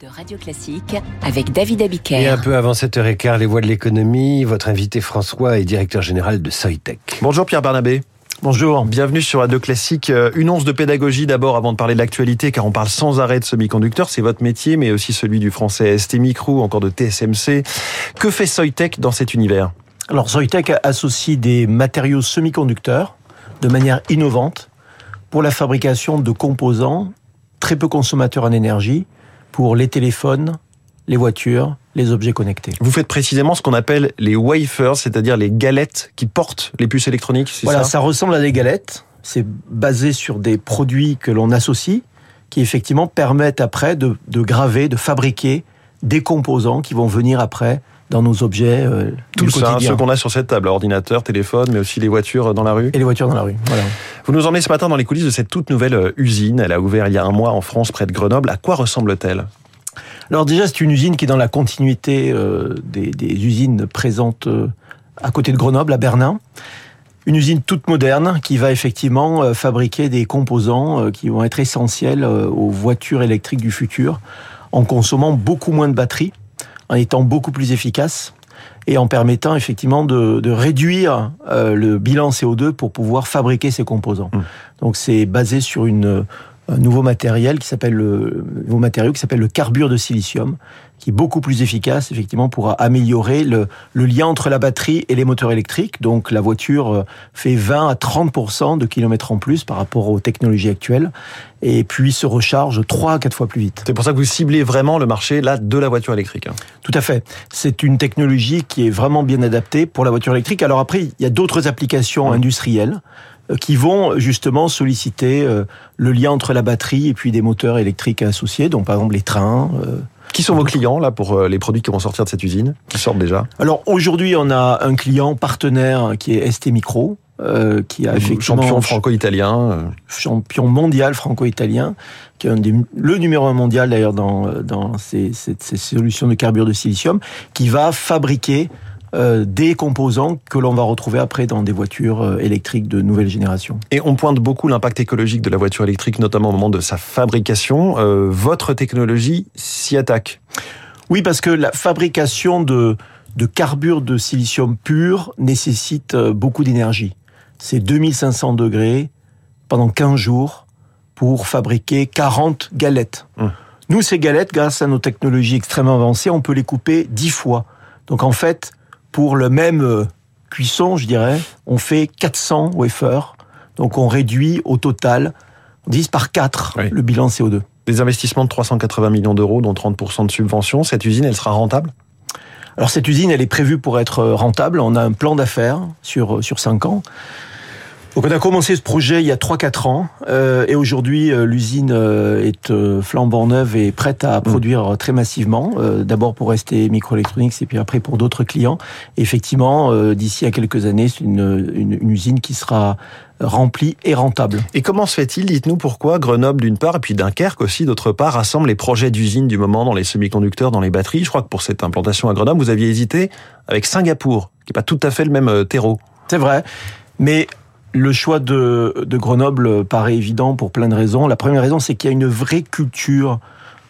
de Radio Classique avec David Abiker. Et un peu avant 7h15, les voix de l'économie, votre invité François est directeur général de Soitec. Bonjour Pierre Barnabé. Bonjour, bienvenue sur Radio Classique. Euh, une once de pédagogie d'abord avant de parler de l'actualité, car on parle sans arrêt de semi-conducteurs. C'est votre métier, mais aussi celui du français ST Micro, encore de TSMC. Que fait Soitec dans cet univers? Alors Soitec associe des matériaux semi-conducteurs de manière innovante pour la fabrication de composants très peu consommateurs en énergie pour les téléphones, les voitures, les objets connectés. Vous faites précisément ce qu'on appelle les wafers, c'est-à-dire les galettes qui portent les puces électroniques, Voilà, ça, ressemble à des galettes. C'est basé sur des produits que l'on associe, qui effectivement permettent après de, de graver, de fabriquer des composants qui vont venir après dans nos objets euh, Tout ça, ceux qu'on a sur cette table, ordinateur, téléphone, mais aussi les voitures dans la rue. Et les voitures dans la rue, voilà. Vous nous emmenez ce matin dans les coulisses de cette toute nouvelle euh, usine. Elle a ouvert il y a un mois en France, près de Grenoble. À quoi ressemble-t-elle? Alors déjà, c'est une usine qui est dans la continuité euh, des, des, usines présentes euh, à côté de Grenoble, à Bernin. Une usine toute moderne qui va effectivement fabriquer des composants qui vont être essentiels aux voitures électriques du futur, en consommant beaucoup moins de batteries en étant beaucoup plus efficace et en permettant effectivement de, de réduire euh, le bilan CO2 pour pouvoir fabriquer ces composants. Mmh. Donc c'est basé sur une, un nouveau matériel qui s'appelle le nouveau matériau qui s'appelle le carbure de silicium qui est beaucoup plus efficace, effectivement, pour améliorer le, le, lien entre la batterie et les moteurs électriques. Donc, la voiture euh, fait 20 à 30 de kilomètres en plus par rapport aux technologies actuelles, et puis se recharge 3 à 4 fois plus vite. C'est pour ça que vous ciblez vraiment le marché là de la voiture électrique. Hein. Tout à fait. C'est une technologie qui est vraiment bien adaptée pour la voiture électrique. Alors après, il y a d'autres applications industrielles qui vont justement solliciter euh, le lien entre la batterie et puis des moteurs électriques associés, donc par exemple les trains. Qui sont vos clients là pour euh, les produits qui vont sortir de cette usine Qui sortent déjà? Alors aujourd'hui, on a un client partenaire qui est ST Micro. Euh, qui a effectivement champion franco-italien, euh. champion mondial franco-italien, qui est un des, le numéro un mondial d'ailleurs dans dans ces, ces, ces, solutions de carbure de silicium, qui va fabriquer euh, des composants que l'on va retrouver après dans des voitures euh, électriques de nouvelle génération. Et on pointe beaucoup l'impact écologique de la voiture électrique, notamment au moment de sa fabrication. Euh, votre technologie s'y attaque Oui, parce que la fabrication de, de carbure de silicium pur nécessite euh, beaucoup d'énergie. C'est 2500 degrés pendant 15 jours pour fabriquer 40 galettes. Hum. Nous, ces galettes, grâce à nos technologies extrêmement avancées, on peut les couper 10 fois. Donc en fait, pour le même euh, cuisson, je dirais, on fait 400 wafers. Donc on réduit au total 10 par 4 oui. le bilan CO2. Des investissements de 380 millions d'euros, dont 30% de subventions. Cette usine, elle sera rentable? Alors cette usine, elle est prévue pour être rentable. On a un plan d'affaires sur, sur 5 ans. Donc on a commencé ce projet il y a 3-4 ans euh, et aujourd'hui euh, l'usine euh, est flambant neuve et prête à produire mmh. très massivement, d'abord pour rester microélectronique et puis après pour d'autres clients. Et effectivement, d'ici à quelques années, c'est une, une, une, usine qui sera remplie et rentable. Et comment se fait-il Dites-nous pourquoi Grenoble d'une part et puis Dunkerque aussi d'autre part rassemble les projets d'usine du moment dans les semi-conducteurs, dans les batteries? Je crois que pour cette implantation à Grenoble, vous aviez hésité avec Singapour, qui n'est pas tout à fait le même terreau. C'est vrai. Mais le choix de, Grenoble paraît évident pour plein de raisons. La première raison, c'est qu'il y a une vraie culture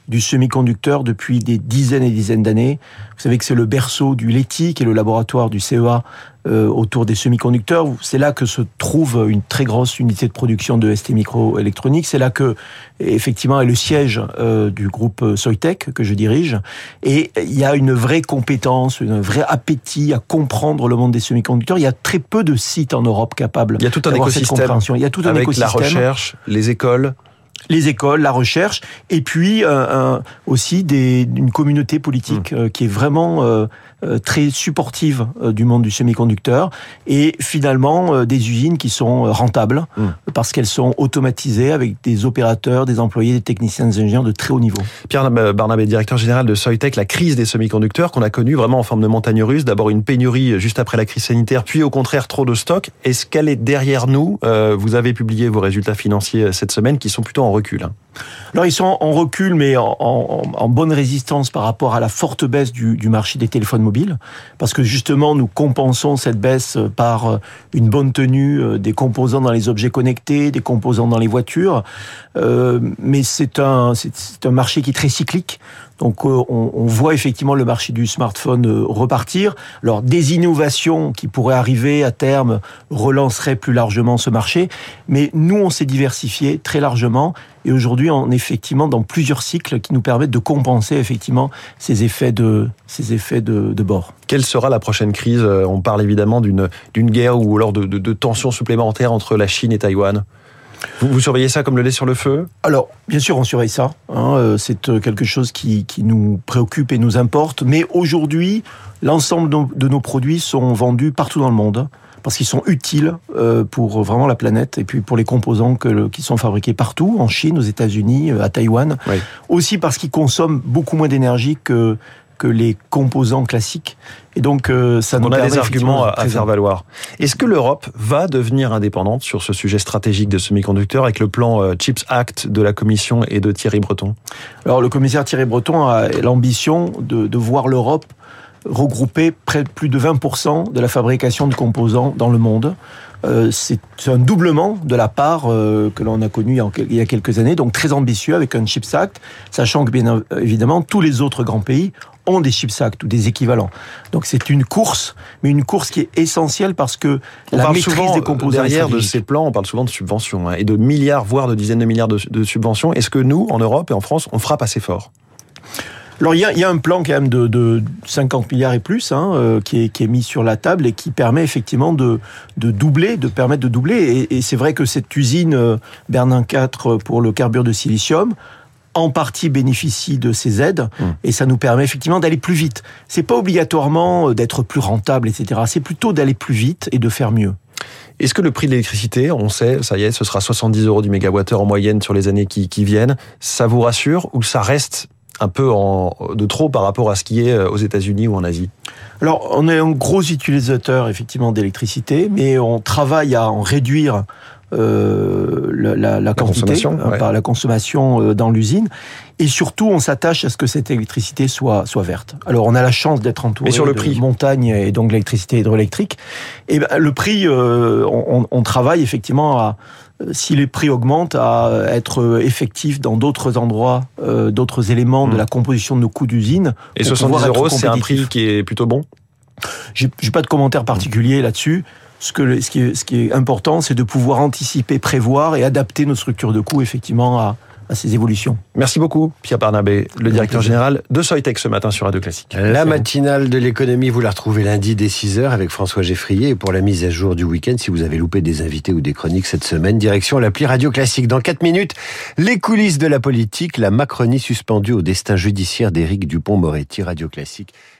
du semi-conducteur depuis des dizaines et dizaines d'années. Vous savez que c'est le berceau du LETI, qui est le laboratoire du CEA euh, autour des semi-conducteurs. C'est là que se trouve une très grosse unité de production de ST Microélectronique. C'est là que, effectivement, est le siège euh, du groupe Soitec que je dirige. Et il y a une vraie compétence, un vrai appétit à comprendre le monde des semi-conducteurs. Il y a très peu de sites en Europe capables. Il y a tout un écosystème. Il y a tout un avec écosystème. la recherche, les écoles les écoles, la recherche, et puis euh, un, aussi des, une communauté politique mmh. euh, qui est vraiment euh, très supportive euh, du monde du semi-conducteur, et finalement euh, des usines qui sont rentables mmh. parce qu'elles sont automatisées avec des opérateurs, des employés, des techniciens, des ingénieurs de très haut niveau. Pierre Barnabé, directeur général de Soitec, la crise des semi-conducteurs qu'on a connue vraiment en forme de montagne russe, d'abord une pénurie juste après la crise sanitaire, puis au contraire trop de stocks. Est-ce qu'elle est derrière nous? Euh, Vous avez publié vos résultats financiers cette semaine qui sont plutôt en Hein. Alors ils sont en recul, mais en, bonne résistance par rapport à la forte baisse du, marché des téléphones automobile, parce que justement nous compensons cette baisse par une bonne tenue des composants dans les objets connectés, des composants dans les voitures. mais c'est un, c'est un marché qui est très cyclique. Donc on, on, voit effectivement le marché du smartphone repartir. Alors des innovations qui pourraient arriver à terme relanceraient plus largement ce marché, mais nous on s'est diversifié très largement et aujourd'hui, on est effectivement dans plusieurs cycles qui nous permettent de compenser effectivement ces effets de, ces effets de, bord. Quelle sera la prochaine crise? On parle évidemment d'une, guerre ou alors de, de tensions supplémentaires entre la Chine et Taïwan. Vous, vous, surveillez ça comme le lait sur le feu? Alors, bien sûr, on surveille ça. Hein, euh, c'est euh, quelque chose qui, qui, nous préoccupe et nous importe. Mais aujourd'hui, l'ensemble de nos produits sont vendus partout dans le monde parce qu'ils sont utiles euh, pour vraiment la planète et puis pour les composants que, qui sont fabriqués partout, en Chine, aux États-Unis, à Taïwan. Oui. Aussi parce qu'ils consomment beaucoup moins d'énergie que que les composants classiques. Et donc, euh, ça nous On a des arguments à, faire valoir. Est-ce que l'Europe va devenir indépendante sur ce sujet stratégique de semi-conducteurs avec le plan euh, Chips Act de la Commission et de Thierry Breton? Alors, le commissaire Thierry Breton a l'ambition de, de voir l'Europe regrouper près de plus de 20% de la fabrication de composants dans le monde. Euh, c'est un doublement de la part euh, que l'on a connue il y a quelques années, donc très ambitieux avec un Chips Act, sachant que bien évidemment tous les autres grands pays ont des Chips Act ou des équivalents. Donc c'est une course, mais une course qui est essentielle parce que on la parle maîtrise souvent des composants derrière de ces plans, on parle souvent de subventions hein, et de milliards, voire de dizaines de milliards de, de subventions. Est-ce que nous, en Europe et en France, on frappe assez fort? Alors il y a, y a, un plan quand même de, de 50 milliards et plus hein, euh, qui, est, qui, est, mis sur la table et qui permet effectivement de, de doubler, de permettre de doubler. Et, et c'est vrai que cette usine euh, Bernin 4 pour le carbure de silicium en partie bénéficie de ces aides mmh. et ça nous permet effectivement d'aller plus vite. C'est pas obligatoirement euh, d'être plus rentable, etc. C'est plutôt d'aller plus vite et de faire mieux. Est-ce que le prix de l'électricité, on sait, ça y est, ce sera 70 euros du mégawattheure en moyenne sur les années qui, qui viennent, ça vous rassure ou ça reste un peu en, de trop par rapport à ce qui est aux États-Unis ou en Asie Alors, on est un gros utilisateur effectivement d'électricité, mais on travaille à en réduire euh, la, la, la, quantité, consommation, hein, ouais. par la consommation euh, dans l'usine. Et surtout, on s'attache à ce que cette électricité soit, soit verte. Alors, on a la chance d'être entouré sur le de prix. montagnes et donc l'électricité hydroélectrique. Et ben, le prix, euh, on, on, travaille effectivement à, si les prix augmentent, à être effectif dans d'autres endroits, euh, d'autres éléments mmh. de la composition de nos coûts d'usine. Et 70 euros, c'est un prix qui est plutôt bon? J'ai pas de commentaire particulier mmh. là-dessus. Ce, que, ce, qui est, ce qui est important, c'est de pouvoir anticiper, prévoir et adapter nos structures de coûts effectivement à, à ces évolutions. Merci beaucoup, Pierre Barnabé, le directeur général de Soitec ce matin sur Radio Classique. La matinale de l'économie, vous la retrouvez lundi dès 6h avec François Geffrier. Et pour la mise à jour du week-end, si vous avez loupé des invités ou des chroniques cette semaine, direction l'appli Radio Classique. Dans 4 minutes, les coulisses de la politique, la Macronie suspendue au destin judiciaire d'Éric Dupont-Moretti, Radio Classique. Il est 7